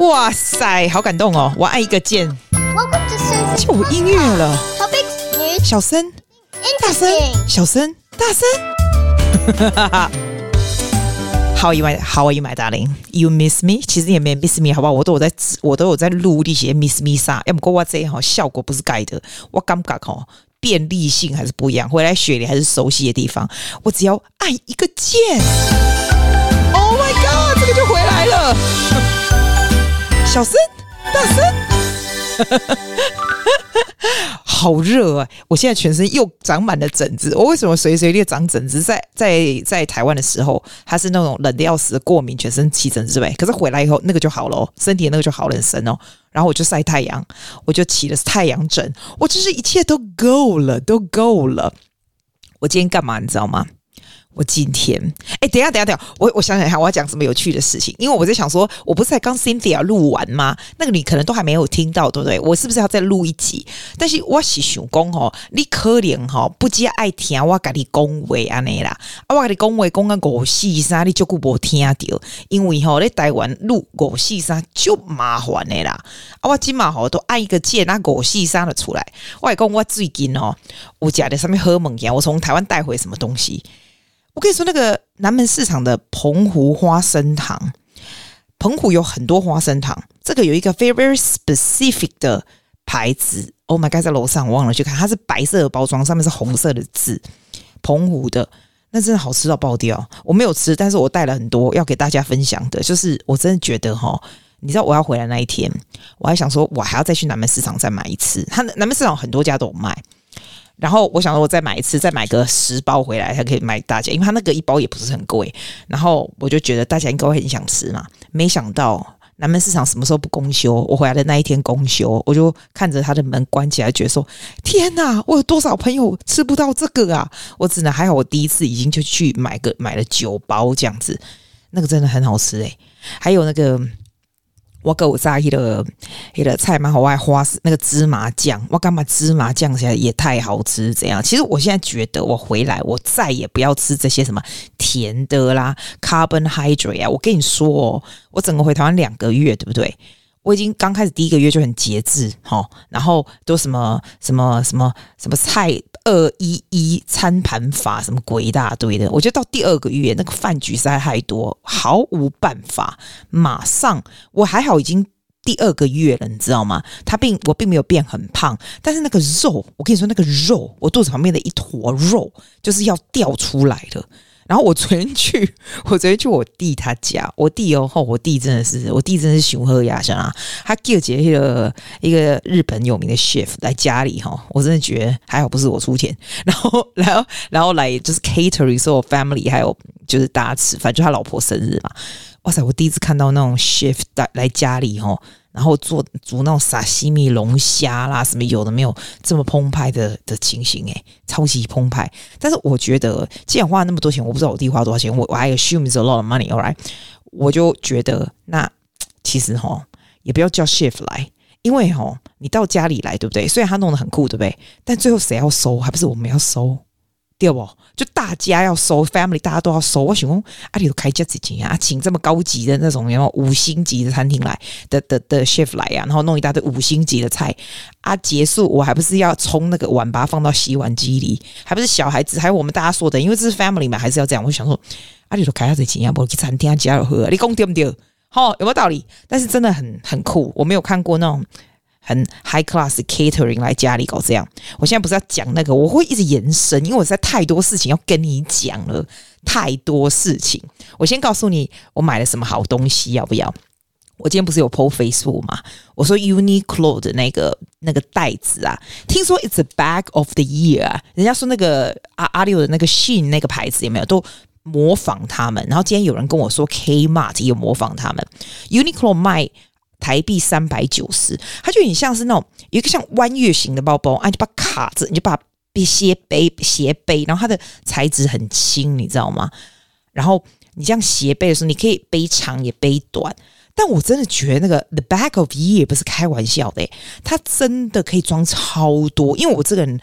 哇塞，好感动哦！我按一个键，就有音乐了。小声，大声，小声，大声。How are you, my How are you, my darling? You miss me？其实也没 miss me，好不好？我都有在，我都有在录一些 miss me 啥。要不过我这哈效果不是盖的，我感觉哈便利性还是不一样。回来雪梨还是熟悉的地方，我只要按一个键小声，大声。好热啊！我现在全身又长满了疹子。我为什么随随便长疹子？在在在台湾的时候，它是那种冷的要死的过敏，全身起疹子呗。可是回来以后，那个就好了哦，身体那个就好了很深哦。然后我就晒太阳，我就起了太阳疹。我这是一切都够了，都够了。我今天干嘛？你知道吗？我今天，哎，等下，等下，等下，我我想想看，我要讲什么有趣的事情？因为我在想说，我不是才刚 Cynthia 录完吗？那个你可能都还没有听到，对不对？我是不是要再录一集？但是我是想讲吼，你可能吼不只爱听我跟你讲话安尼啦，啊，我跟你讲话讲个五四三，你就顾无听到，因为吼在台湾录五四三就麻烦的啦。啊，我今嘛吼都按一个键，那五四三的出来。我还讲我最近吼，我家的上面喝猛药，我从台湾带回什么东西？我跟你说，那个南门市场的澎湖花生糖，澎湖有很多花生糖，这个有一个 very very specific 的牌子。Oh my god，在楼上我忘了去看，它是白色的包装，上面是红色的字，澎湖的，那真的好吃到爆掉。我没有吃，但是我带了很多要给大家分享的。就是我真的觉得哈，你知道我要回来那一天，我还想说，我还要再去南门市场再买一次。它南门市场很多家都有卖。然后我想说，我再买一次，再买个十包回来，才可以卖大家，因为他那个一包也不是很贵。然后我就觉得大家应该会很想吃嘛。没想到南门市场什么时候不公休？我回来的那一天公休，我就看着他的门关起来，觉得说：天哪，我有多少朋友吃不到这个啊？我只能还好，我第一次已经就去买个买了九包这样子，那个真的很好吃诶、欸。还有那个。我给我炸一个一个菜蛮，好爱花那个芝麻酱，我干嘛芝麻酱起来也太好吃？这样，其实我现在觉得，我回来我再也不要吃这些什么甜的啦，carbon hydrate 啊！我跟你说哦，我整个回台湾两个月，对不对？我已经刚开始第一个月就很节制，齁，然后都什么什么什么什么菜二一一餐盘法，什么鬼一大堆的。我觉得到第二个月那个饭局实在太多，毫无办法。马上我还好，已经第二个月了，你知道吗？他并我并没有变很胖，但是那个肉，我跟你说那个肉，我肚子旁边的一坨肉就是要掉出来了。然后我昨天去，我昨天去我弟他家，我弟哦吼，我弟真的是，我弟真的是熊喝牙香啊！他叫接一个一个日本有名的 chef 来家里哈，我真的觉得还好不是我出钱，然后然后然后来就是 catering 所有 family 还有就是大家吃饭，就他老婆生日嘛，哇塞！我第一次看到那种 chef 来来家里哈。然后做煮那种沙西米龙虾啦，什么有的没有这么澎湃的的情形诶，超级澎湃。但是我觉得，既然花了那么多钱，我不知道我弟花多少钱，我我还 assume is a lot of money。All right，我就觉得那其实齁也不要叫 chef 来，因为齁你到家里来，对不对？虽然他弄得很酷，对不对？但最后谁要收？还不是我们要收？对不？就大家要收，family 大家都要收。我想说，阿里都开家子钱啊，请这么高级的那种，然后五星级的餐厅来的的的 chef 来啊，然后弄一大堆五星级的菜啊，结束我还不是要冲那个碗，把它放到洗碗机里，还不是小孩子，还有我们大家说的，因为这是 family 嘛，还是要这样。我想说，阿里都开家子钱啊，不去餐厅啊加了喝，你讲对不对？好，有没有道理？但是真的很很酷，我没有看过那种。很 high class catering 来家里搞这样，我现在不是要讲那个，我会一直延伸，因为我实在太多事情要跟你讲了，太多事情。我先告诉你，我买了什么好东西，要不要？我今天不是有 po Facebook 吗？我说 Uniqlo 的那个那个袋子啊，听说 it's a bag of the year，啊人家说那个阿阿六的那个 Shein 那个牌子有没有都模仿他们？然后今天有人跟我说 Kmart 也有模仿他们，Uniqlo 卖。台币三百九十，它就很像是那种一个像弯月形的包包啊，你就把卡子，你就把它斜背斜背，然后它的材质很轻，你知道吗？然后你这样斜背的时候，你可以背长也背短。但我真的觉得那个 The back of Year 不是开玩笑的，它真的可以装超多。因为我这个人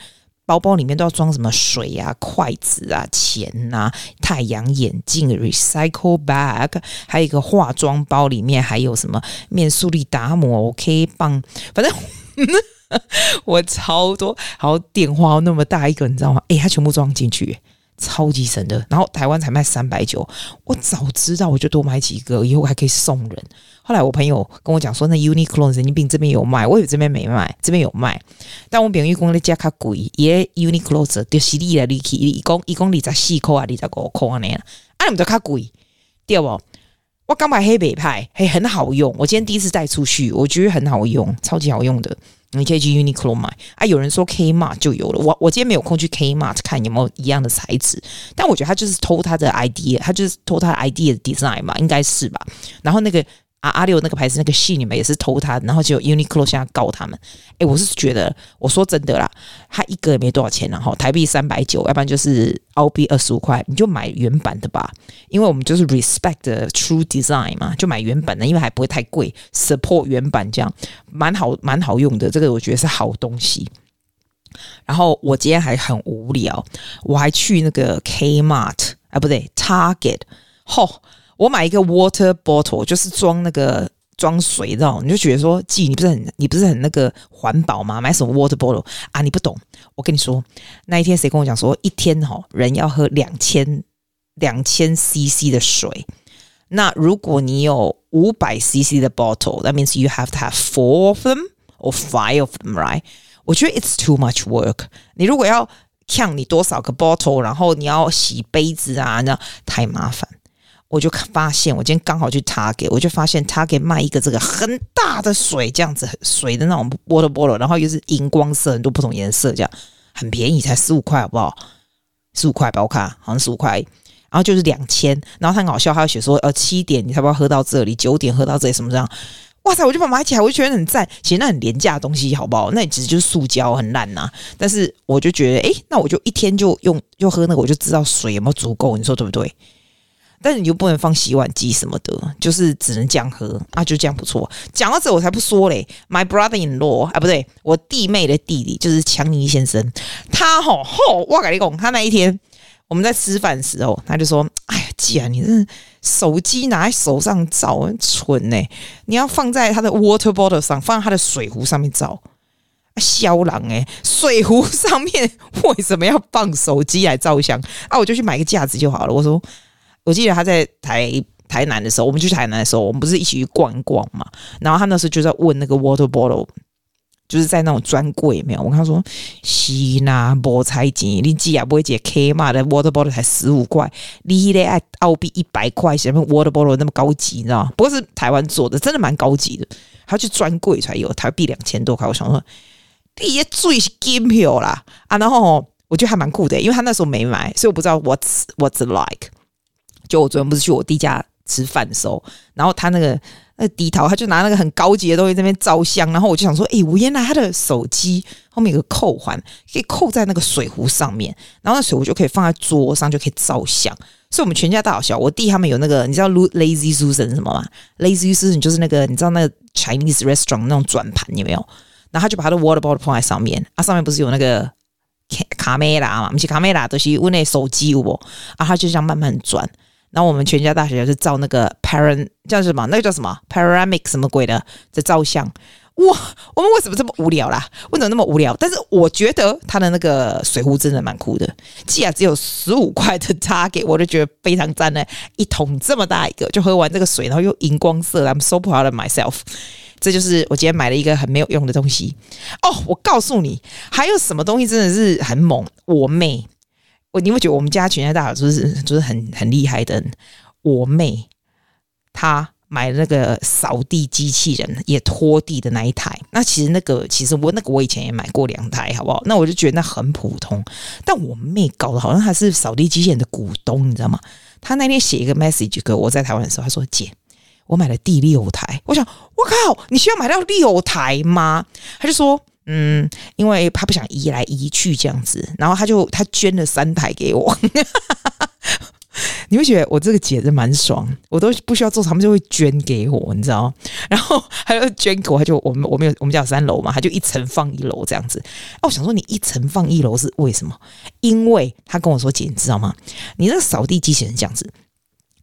包包里面都要装什么水啊、筷子啊、钱啊、太阳眼镜、recycle bag，还有一个化妆包，里面还有什么面塑力达摩、OK 棒，反正 我超多，然后电话那么大一个，你知道吗？诶，它全部装进去。超级神的，然后台湾才卖三百九，我早知道我就多买几个，以后还可以送人。后来我朋友跟我讲说，那 Uniqlo 神经病这边有卖，我以为这边没卖，这边有卖。但我朋友讲的价卡贵，也 Uniqlo 就是你的利去，一公一公里才四块啊，你才五块呢，啊，你们都卡贵，对不？我刚买黑北派，嘿，很好用。我今天第一次带出去，我觉得很好用，超级好用的。你可以去 Uniqlo 买啊，有人说 Kmart 就有了。我我今天没有空去 Kmart 看有没有一样的材质，但我觉得他就是偷他的 idea，他就是偷他的 idea 的 design 嘛，应该是吧。然后那个。啊，阿六那个牌子那个戏你们也是偷他，然后就 Uniqlo 现在告他们。哎，我是觉得，我说真的啦，他一个也没多少钱，然后台币三百九，要不然就是澳币二十五块，你就买原版的吧。因为我们就是 respect the true design 嘛，就买原版的，因为还不会太贵，support 原版这样，蛮好蛮好用的。这个我觉得是好东西。然后我今天还很无聊，我还去那个 Kmart 啊，不对，Target，吼。我买一个 water bottle，就是装那个装水的，你就觉得说，季，你不是很你不是很那个环保吗？买什么 water bottle 啊？你不懂。我跟你说，那一天谁跟我讲说，一天哈人要喝两千两千 CC 的水。那如果你有五百 CC 的 bottle，that means you have to have four of them or five of them，right？我觉得 it's too much work。你如果要看你多少个 bottle，然后你要洗杯子啊，那太麻烦。我就发现，我今天刚好去 Target，我就发现 Target 卖一个这个很大的水，这样子水的那种 water bottle，然后又是荧光色，很多不同颜色，这样很便宜，才十五块，好不好？十五块吧，我看好像十五块，然后就是两千，然后他很好笑，他写说呃七点你才不要喝到这里，九点喝到这里什么这样，哇塞，我就把它买起来，我就觉得很赞，其实那很廉价的东西，好不好？那其实就是塑胶，很烂呐，但是我就觉得，诶，那我就一天就用就喝那个，我就知道水有没有足够，你说对不对？但是你又不能放洗碗机什么的，就是只能这样喝啊，就这样不错。讲到这我才不说嘞，My brother-in-law 啊，不对，我弟妹的弟弟就是强尼先生，他吼吼，我跟你讲，他那一天我们在吃饭的时候，他就说：“哎呀，姐啊，你这手机拿在手上照很蠢呢，你要放在他的 water bottle 上，放在他的水壶上面照。啊，肖郎哎，水壶上面 为什么要放手机来照相啊？我就去买个架子就好了。”我说。我记得他在台台南的时候，我们去台南的时候，我们不是一起去逛一逛嘛？然后他那时候就在问那个 water bottle，就是在那种专柜没有？我跟他说：“西那菠菜金，你记啊不会解 K 嘛的 water bottle 才十五块，你得爱澳币一百块，什么 water bottle 那么高级，你知道？不过是台湾做的，真的蛮高级的。他去专柜才有，台币两千多块。我想说，你也最是金票啦啊！然后我觉得还蛮酷的，因为他那时候没买，所以我不知道 what's what's like。就我昨天不是去我弟家吃饭的时候，然后他那个那个低头，他就拿那个很高级的东西在那边照相，然后我就想说，哎，我原来他的手机后面有个扣环，可以扣在那个水壶上面，然后那水壶就可以放在桌上，就可以照相。所以，我们全家大小，我弟他们有那个，你知道 Lazy Susan 什么吗？Lazy Susan 就是那个，你知道那个 Chinese restaurant 那种转盘有没有？然后他就把他的 water bottle 放在上面，啊，上面不是有那个卡卡梅拉嘛？不是卡梅拉，都是我那手机有不？啊，他就这样慢慢转。然后我们全家大小是照那个 parent 叫什么？那个叫什么 paramic 什么鬼的在照相。哇，我们为什么这么无聊啦？为什么那么无聊？但是我觉得他的那个水壶真的蛮酷的，既然只有十五块的 Target，我就觉得非常赞呢。一桶这么大一个，就喝完这个水，然后又荧光色，I'm so proud of myself。这就是我今天买了一个很没有用的东西。哦，我告诉你，还有什么东西真的是很猛？我妹。我你会觉得我们家全家大小就是就是很很厉害的。我妹她买那个扫地机器人，也拖地的那一台。那其实那个其实我那个我以前也买过两台，好不好？那我就觉得那很普通。但我妹搞得好像她是扫地机器人的股东，你知道吗？她那天写一个 message 给我在台湾的时候，她说：“姐，我买了第六台。”我想，我靠，你需要买到六台吗？她就说。嗯，因为他不想移来移去这样子，然后他就他捐了三台给我。你会觉得我这个姐真蛮爽，我都不需要做，他们就会捐给我，你知道？然后还有捐给我，他就我们我们有我们家有三楼嘛，他就一层放一楼这样子。哦，我想说你一层放一楼是为什么？因为他跟我说姐，你知道吗？你那个扫地机器人这样子，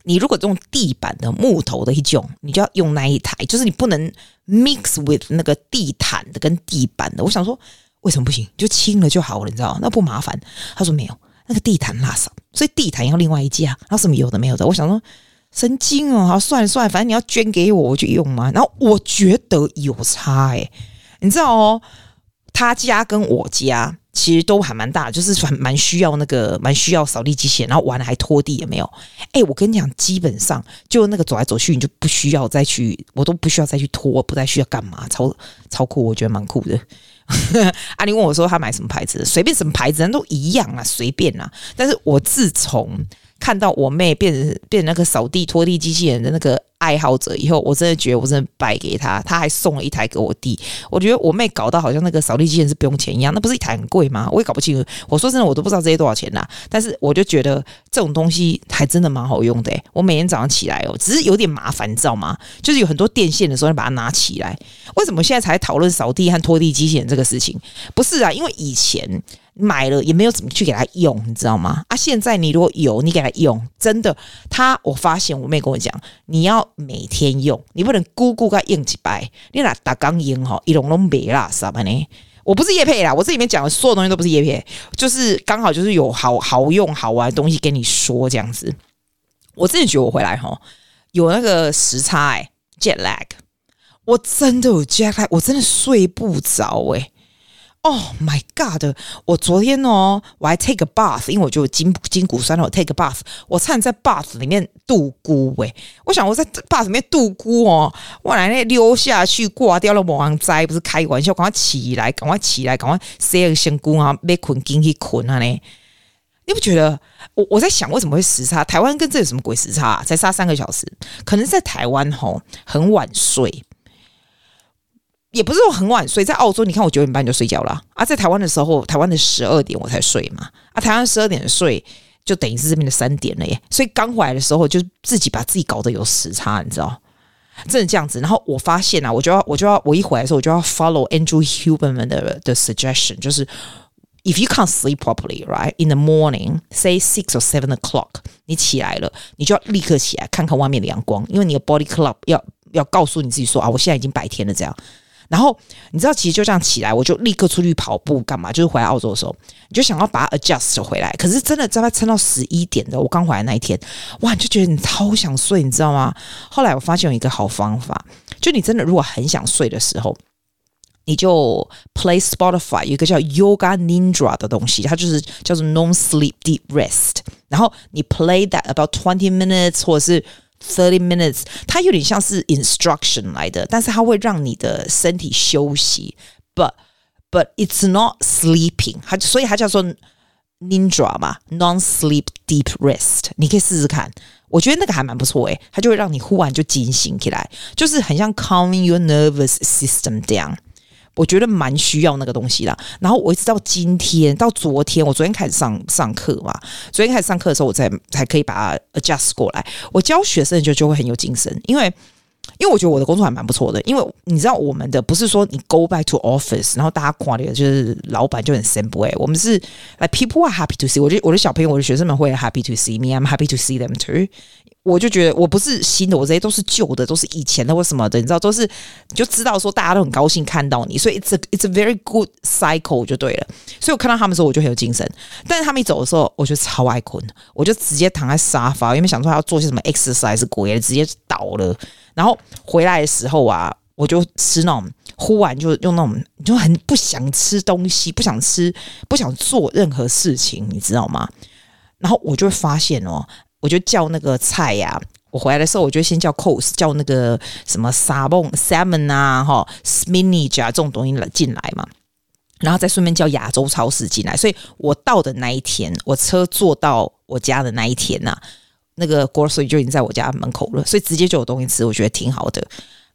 你如果用地板的木头的一种，你就要用那一台，就是你不能 mix with 那个地毯的跟地板的。我想说为什么不行？就清了就好了，你知道？那不麻烦。他说没有。那个地毯拉扫，所以地毯要另外一架，然后什么有的没有的。我想说神经哦，好算了算了，反正你要捐给我，我就用嘛。然后我觉得有差诶，你知道哦，他家跟我家其实都还蛮大，就是蛮蛮需要那个蛮需要扫地机器人，然后完了还拖地也没有。哎，我跟你讲，基本上就那个走来走去，你就不需要再去，我都不需要再去拖，不再需要干嘛，超超酷，我觉得蛮酷的。阿玲问我说：“他买什么牌子？随便什么牌子，人都一样啊，随便啊。”但是我自从看到我妹变成变成那个扫地拖地机器人的那个。爱好者以后，我真的觉得我真的败给他，他还送了一台给我弟。我觉得我妹搞到好像那个扫地机器人是不用钱一样，那不是一台很贵吗？我也搞不清楚。我说真的，我都不知道这些多少钱啦。但是我就觉得这种东西还真的蛮好用的。我每天早上起来哦，只是有点麻烦，你知道吗？就是有很多电线的时候，你把它拿起来。为什么现在才讨论扫地和拖地机器人这个事情？不是啊，因为以前。买了也没有怎么去给他用，你知道吗？啊，现在你如果有，你给他用，真的，他我发现我妹跟我讲，你要每天用，你不能咕咕个用几百，你那打钢用哈，一龙龙没啦，啥吧呢？我不是叶配啦，我这里面讲的所有东西都不是叶配，就是刚好就是有好好用好玩的东西跟你说这样子。我真的觉得我回来哈，有那个时差哎、欸、，jet lag，我真的有 jet lag，我真的睡不着哎、Oh my god！我昨天哦，我还 take a bath，因为我就筋筋骨酸了，我 take a bath，我差点在 bath 里面度孤诶，我想我在 bath 里面度孤哦，我来那溜下去挂掉了网灾，不是开玩笑，赶快起来，赶快起来，赶快洗个身躯啊，被困进去困啊呢？你不觉得？我我在想为什么会时差？台湾跟这有什么鬼时差？才差三个小时，可能在台湾吼很晚睡。也不是说很晚睡，在澳洲，你看我九点半就睡觉了啊。在台湾的时候，台湾的十二点我才睡嘛啊。台湾十二点睡，就等于是这边的三点了耶。所以刚回来的时候，就自己把自己搞得有时差，你知道？真的这样子。然后我发现啊，我就要，我就要，我一回来的时候，我就要 follow Andrew Huberman 的的 suggestion，就是 if you can't sleep properly, right in the morning, say six or seven o'clock，你起来了，你就要立刻起来看看外面的阳光，因为你的 body clock 要要告诉你自己说啊，我现在已经白天了，这样。然后你知道，其实就这样起来，我就立刻出去跑步干嘛？就是回来澳洲的时候，你就想要把它 adjust 回来。可是真的在它撑到十一点的，我刚回来那一天，哇，你就觉得你超想睡，你知道吗？后来我发现有一个好方法，就你真的如果很想睡的时候，你就 play Spotify 有一个叫 Yoga Nidra 的东西，它就是叫做 Non Sleep Deep Rest。然后你 play that about twenty minutes 或者是 Thirty minutes，它有点像是 instruction 来的，但是它会让你的身体休息，but but it's not sleeping，它所以它叫做 Nidra 嘛，non-sleep deep rest，你可以试试看，我觉得那个还蛮不错诶，它就会让你忽然就惊醒起来，就是很像 calming your nervous system 这样。 我觉得蛮需要那个东西啦，然后我一直到今天，到昨天，我昨天开始上上课嘛，昨天开始上课的时候，我才才可以把它 adjust 过来。我教学生就就会很有精神，因为因为我觉得我的工作还蛮不错的，因为你知道我们的不是说你 go back to office，然后大家挂的就是老板就很 simple 哎，我们是 like people are happy to see，我觉得我的小朋友，我的学生们会 happy to see me，I'm happy to see them too。我就觉得我不是新的，我这些都是旧的，都是以前的或什么的，你知道，都是你就知道说大家都很高兴看到你，所以 it's a it's a very good cycle 就对了。所以我看到他们的时候，我就很有精神。但是他们一走的时候，我就超爱困，我就直接躺在沙发，因为想说要做些什么 exercise 鬼，直接倒了。然后回来的时候啊，我就吃那种，忽然就用那种，就很不想吃东西，不想吃，不想做任何事情，你知道吗？然后我就会发现哦。我就叫那个菜呀、我回来的时候，我就先叫 cos，叫那个什么沙蹦 salmon 啊，哈 s m i n a g e 啊这种东西来进来嘛，然后再顺便叫亚洲超市进来。所以我到的那一天，我车坐到我家的那一天呐、那个 grocery 就已经在我家门口了，所以直接就有东西吃，我觉得挺好的。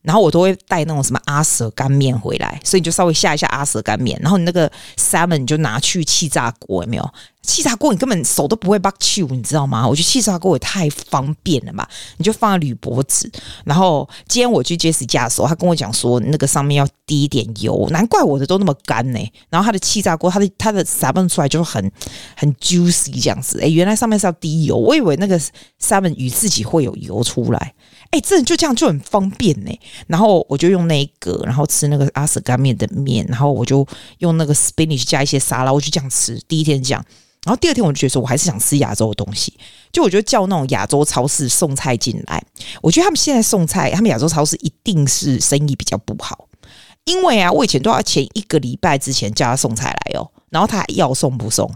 然后我都会带那种什么阿舍干面回来，所以你就稍微下一下阿舍干面，然后你那个 salmon 你就拿去气炸锅，有没有？气炸锅你根本手都不会 b a r b e 你知道吗？我觉得气炸锅也太方便了吧？你就放在铝箔纸，然后今天我去 Jesse 家的时候，他跟我讲说那个上面要滴一点油，难怪我的都那么干呢。然后他的气炸锅，他的他的 salmon 出来就很很 juicy 这样子，哎，原来上面是要滴油，我以为那个 salmon 鱼自己会有油出来。哎、欸，真的就这样就很方便呢。然后我就用那一个，然后吃那个阿舍干面的面，然后我就用那个 spinach 加一些沙拉，我就这样吃。第一天这样，然后第二天我就觉得说，我还是想吃亚洲的东西，就我就叫那种亚洲超市送菜进来。我觉得他们现在送菜，他们亚洲超市一定是生意比较不好，因为啊，我以前都要前一个礼拜之前叫他送菜来哦，然后他还要送不送？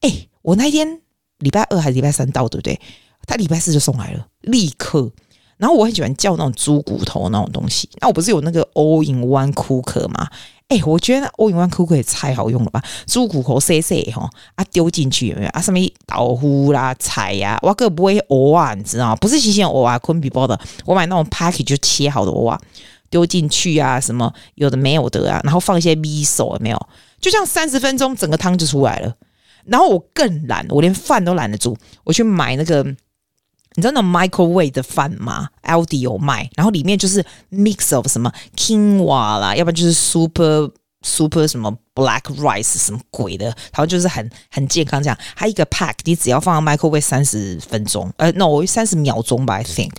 哎、我那天礼拜二还是礼拜三到，对不对？他礼拜四就送来了，立刻。然后我很喜欢叫那种猪骨头那种东西。那我不是有那个 All in One Cooker 吗？哎，我觉得 All in One Cooker 也太好用了吧！猪骨头碎碎哈啊丢进去有没有啊？上面豆腐啦、菜呀、啊，我个不会蚵啊，你知道？不是新鲜蚵啊，昆比包的。我买那种 package 就切好的蚵啊，丢进去啊，什么有的没有的啊，然后放一些米手有没有？就这样三十分钟，整个汤就出来了。然后我更懒，我连饭都懒得煮，我去买那个。你知道那 microwave 的饭吗？Aldi 有卖，然后里面就是 mix of 什么 quinoa 啦，要不然就是 super super 什么 black rice 什么鬼的，然后就是很很健康这样。还有一个 pack，你只要放在 microwave 三十分钟，呃，no 三十秒钟吧，I think。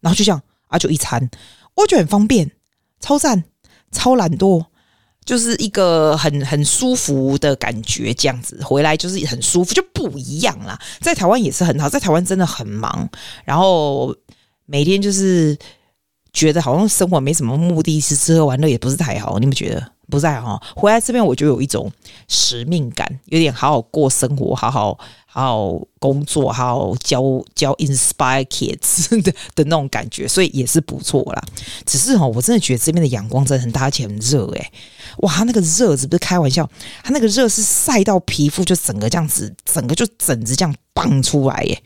然后就这样啊，就一餐，我觉得很方便，超赞，超懒惰。就是一个很很舒服的感觉，这样子回来就是很舒服，就不一样啦。在台湾也是很好，在台湾真的很忙，然后每天就是觉得好像生活没什么目的，是吃喝玩乐也不是太好，你们觉得？不在哈，回来这边我就有一种使命感，有点好好过生活，好好好好工作，好好教教 inspire kids 的的那种感觉，所以也是不错啦。只是哈，我真的觉得这边的阳光真的很大，而且很热诶。哇，那个热是不是开玩笑？他那个热是晒到皮肤就整个这样子，整个就疹子这样蹦出来耶。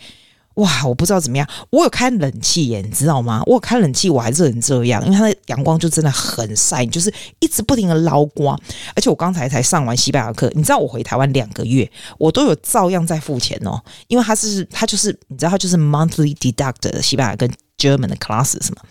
哇，我不知道怎么样，我有开冷气耶，你知道吗？我有开冷气，我还热成这样，因为它的阳光就真的很晒，就是一直不停的捞光。而且我刚才才上完西班牙课，你知道我回台湾两个月，我都有照样在付钱哦，因为它是它就是你知道它就是 monthly deduct 的西班牙跟 German 的 classes 嘛。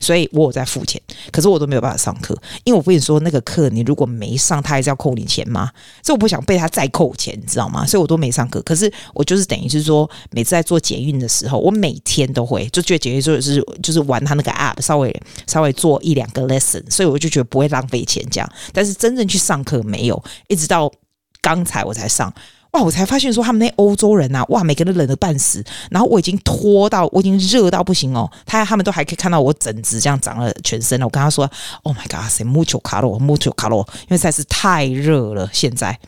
所以我有在付钱，可是我都没有办法上课，因为我跟你说那个课你如果没上，他还是要扣你钱吗？所以我不想被他再扣钱，你知道吗？所以我都没上课。可是我就是等于是说，每次在做捷运的时候，我每天都会就觉得捷运就是就是玩他那个 app，稍微稍微做一两个 lesson，所以我就觉得不会浪费钱这样。但是真正去上课没有，一直到刚才我才上。哇！我才发现说他们那欧洲人呐、哇，每个人冷的半死。然后我已经脱到，我已经热到不行哦。他他们都还可以看到我疹子这样长了全身了。我跟他说：“Oh my God，谁 mucho calor，mucho calor，因为实在是太热了。”现在，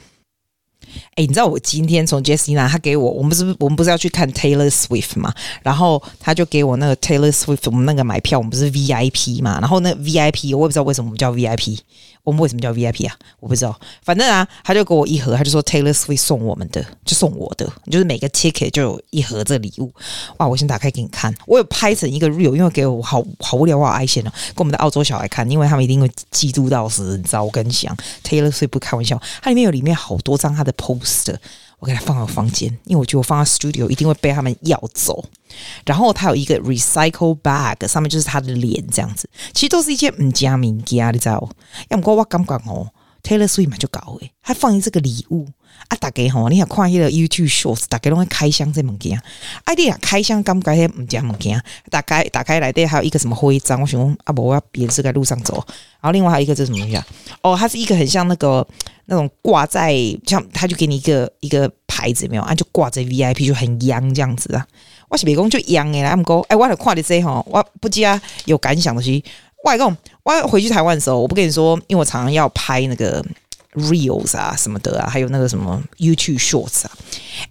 哎，你知道我今天从 Jessina 他给我，我们不是我们不是要去看 Taylor Swift 嘛？然后他就给我那个 Taylor Swift，我们那个买票，我们不是 VIP 嘛？然后那 VIP，我也不知道为什么我们叫 VIP。我们为什么叫 VIP 啊？我不知道，反正啊，他就给我一盒，他就说 Taylor Swift 送我们的，就送我的，就是每个 ticket 就有一盒这礼物。哇！我先打开给你看，我有拍成一个 real，因为给我好好无聊，我好爱线哦，给我们的澳洲小孩看，因为他们一定会嫉妒到死，你知道？我跟你讲，Taylor Swift 不开玩笑，它里面有里面好多张他的 poster。我给他放到房间，因为我觉得我放到 studio 一定会被他们要走。然后他有一个 recycle bag，上面就是他的脸这样子。其实都是一些唔加名家，你知道？要么我感觉哦，Taylor Swift 嘛就搞诶，还放一这个礼物啊！大家吼，你想看那个 YouTube shorts，大家拢会开箱这物件。哎，你啊开箱感觉迄唔加物件，打开打开来底还有一个什么徽章？我想讲啊，无，我要别是在路上走。然后另外还有一个这是什么东西啊？哦，它是一个很像那个。那种挂在像，他就给你一个一个牌子，没有啊？就挂在 VIP 就很洋这样子啊。我是美工就洋诶，来姆哥，哎，我来看的这吼，我不知啊有感想的是，外公，我回去台湾的时候，我不跟你说，因为我常常要拍那个 reels 啊什么的啊，还有那个什么 YouTube shorts 啊。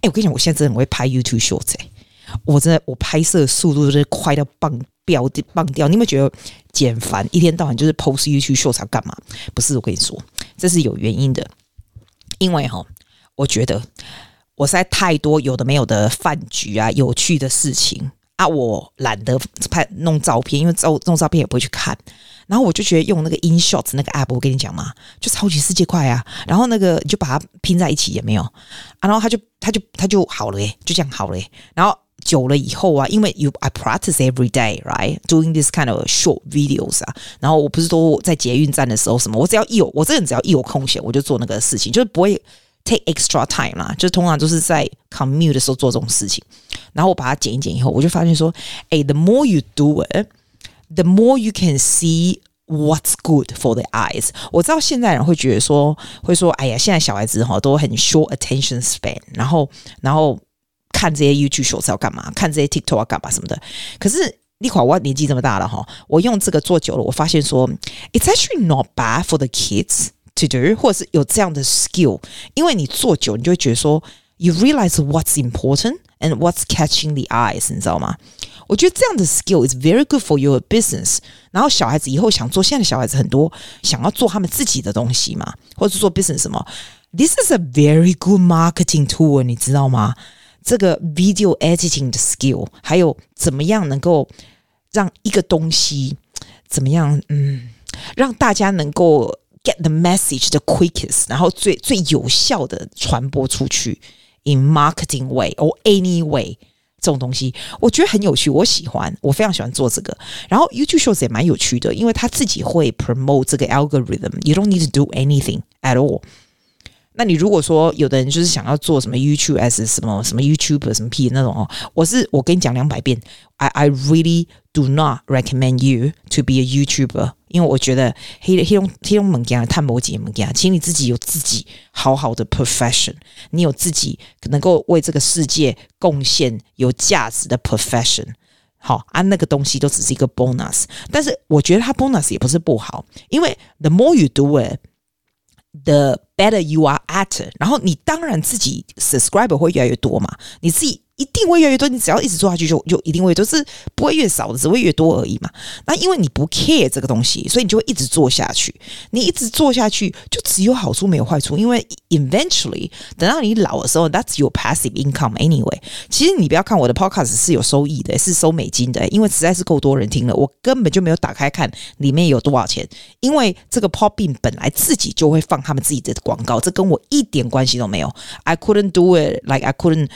哎，我跟你讲，我现在真的很会拍 YouTube shorts 哎，我真的我拍摄速度就是快到棒飙的棒掉。你有没有觉得简繁？一天到晚就是 post YouTube shorts 干嘛？不是，我跟你说。这是有原因的，因为哈，我觉得我实在太多有的没有的饭局啊，有趣的事情啊，我懒得拍弄照片，因为照弄照片也不会去看。然后我就觉得用那个 InShot 那个 app，我跟你讲嘛，就超级世界快啊。然后那个你就把它拼在一起也没有啊，然后它就它就它就好了耶，就这样好了耶。然后久了以后啊，因为 you I practice every day right doing this kind of short videos 啊。然后我不是都在捷运站的时候什么，我只要一有我这人只要一有空闲，我就做那个事情，就是不会 take extra time 啦，就通常都是在 commute 的时候做这种事情。然后我把它剪一剪以后，我就发现说，哎，the more you do it。The more you can see what's good for the eyes，我知道现在人会觉得说，会说，哎呀，现在小孩子哈都很 short attention span，然后然后看这些 YouTube shorts 要干嘛，看这些 TikTok 要干嘛什么的。可是你看我年纪这么大了哈，我用这个做久了，我发现说，it's actually not bad for the kids to do，或者是有这样的 skill，因为你做久，你就会觉得说，you realize what's important and what's catching the eyes，你知道吗？ 我觉得这样的 skill is very good for your business。然后小孩子以后想做，现在的小孩子很多想要做他们自己的东西嘛，或者是做 business 什么。This is a very good marketing tool，你知道吗？这个 video editing 的 skill，还有怎么样能够让一个东西怎么样，嗯，让大家能够 get the message the quickest，然后最最有效的传播出去 in marketing way or any way。这种东西我觉得很有趣，我喜欢，我非常喜欢做这个。然后 YouTube Shorts 也蛮有趣的，因为他自己会 promote 这个 algorithm，you don't need to do anything at all。那你如果说有的人就是想要做什么 YouTube S 什么什么 YouTuber 什么屁那种哦，我是我跟你讲两百遍，I I really do not recommend you to be a YouTuber，因为我觉得黑黑龙黑龙门家探摩姐门家，请你自己有自己好好的 profession，你有自己能够为这个世界贡献有价值的 profession，好啊，那个东西都只是一个 bonus，但是我觉得它 bonus 也不是不好，因为 the more you do it。The better you are at，然后你当然自己 subscriber 会越来越多嘛，你自己。一定会越来越多，你只要一直做下去就，就一定会都是不会越少的，只会越多而已嘛。那因为你不 care 这个东西，所以你就会一直做下去。你一直做下去，就只有好处没有坏处。因为 eventually 等到你老的时候，that's your passive income anyway。其实你不要看我的 podcast 是有收益的，是收美金的，因为实在是够多人听了，我根本就没有打开看里面有多少钱。因为这个 podbin 本来自己就会放他们自己的广告，这跟我一点关系都没有。I couldn't do it like I couldn't。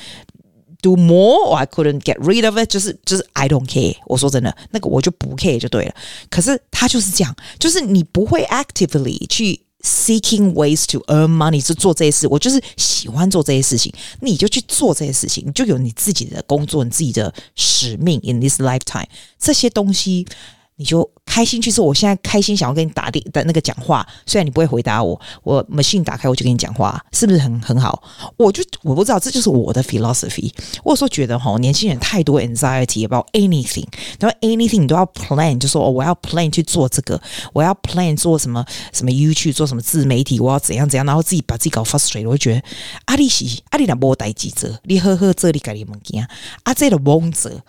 Do more, or I couldn't get rid of it。就是就是 I don't care。我说真的，那个我就不 care 就对了。可是他就是这样，就是你不会 actively 去 seeking ways to earn money 去做这些事。我就是喜欢做这些事情，你就去做这些事情，你就有你自己的工作，你自己的使命 in this lifetime。这些东西。 你就开心去做。我现在开心想要跟你打电的那个讲话，虽然你不会回答我，我 machine 打开我就跟你讲话，是不是很很好？我就我不知道，这就是我的 philosophy。我有时候觉得哈，年轻人太多 anxiety about anything，然后 anything 你都要 plan，就说哦，我要 plan 去做这个，我要 plan 做什么什么 youtu 做什么自媒体，我要怎样怎样，然后自己把自己搞 frustrated。我就觉得阿里西阿里那波带记者，你呵呵这里改你物件，啊这个蒙者。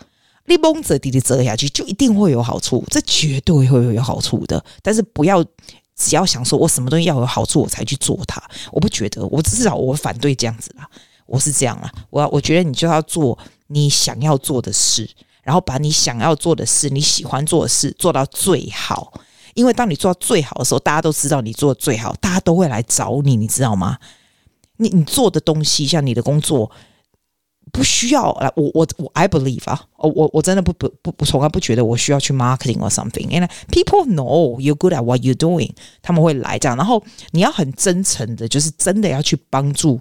你蒙着地的折下去，就一定会有好处，这绝对会有好处的。但是不要只要想说我什么东西要有好处，我才去做它。我不觉得，我至少我反对这样子啦。我是这样啦，我要我觉得你就要做你想要做的事，然后把你想要做的事、你喜欢做的事做到最好。因为当你做到最好的时候，大家都知道你做的最好，大家都会来找你，你知道吗？你你做的东西，像你的工作。不需要来，我我我，I believe 啊，我我真的不不不不从来不觉得我需要去 marketing or something，And people know you're good at what you're doing，他们会来这样，然后你要很真诚的，就是真的要去帮助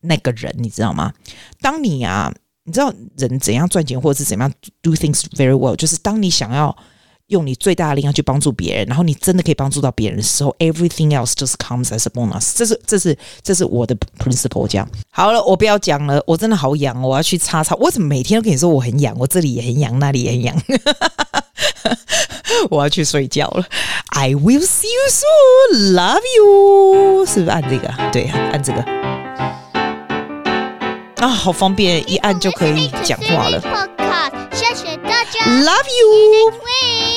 那个人，你知道吗？当你啊，你知道人怎样赚钱，或者是怎样 do things very well，就是当你想要。用你最大的力量去帮助别人，然后你真的可以帮助到别人的时候，everything else just comes as a bonus。这是这是这是我的 principle。这样好了，我不要讲了，我真的好痒，我要去擦擦。我怎么每天都跟你说我很痒？我这里也很痒，那里也很痒。我要去睡觉了。I will see you soon. Love you。是不是按这个？对，按这个。啊，好方便，一按就可以讲话了。Love you。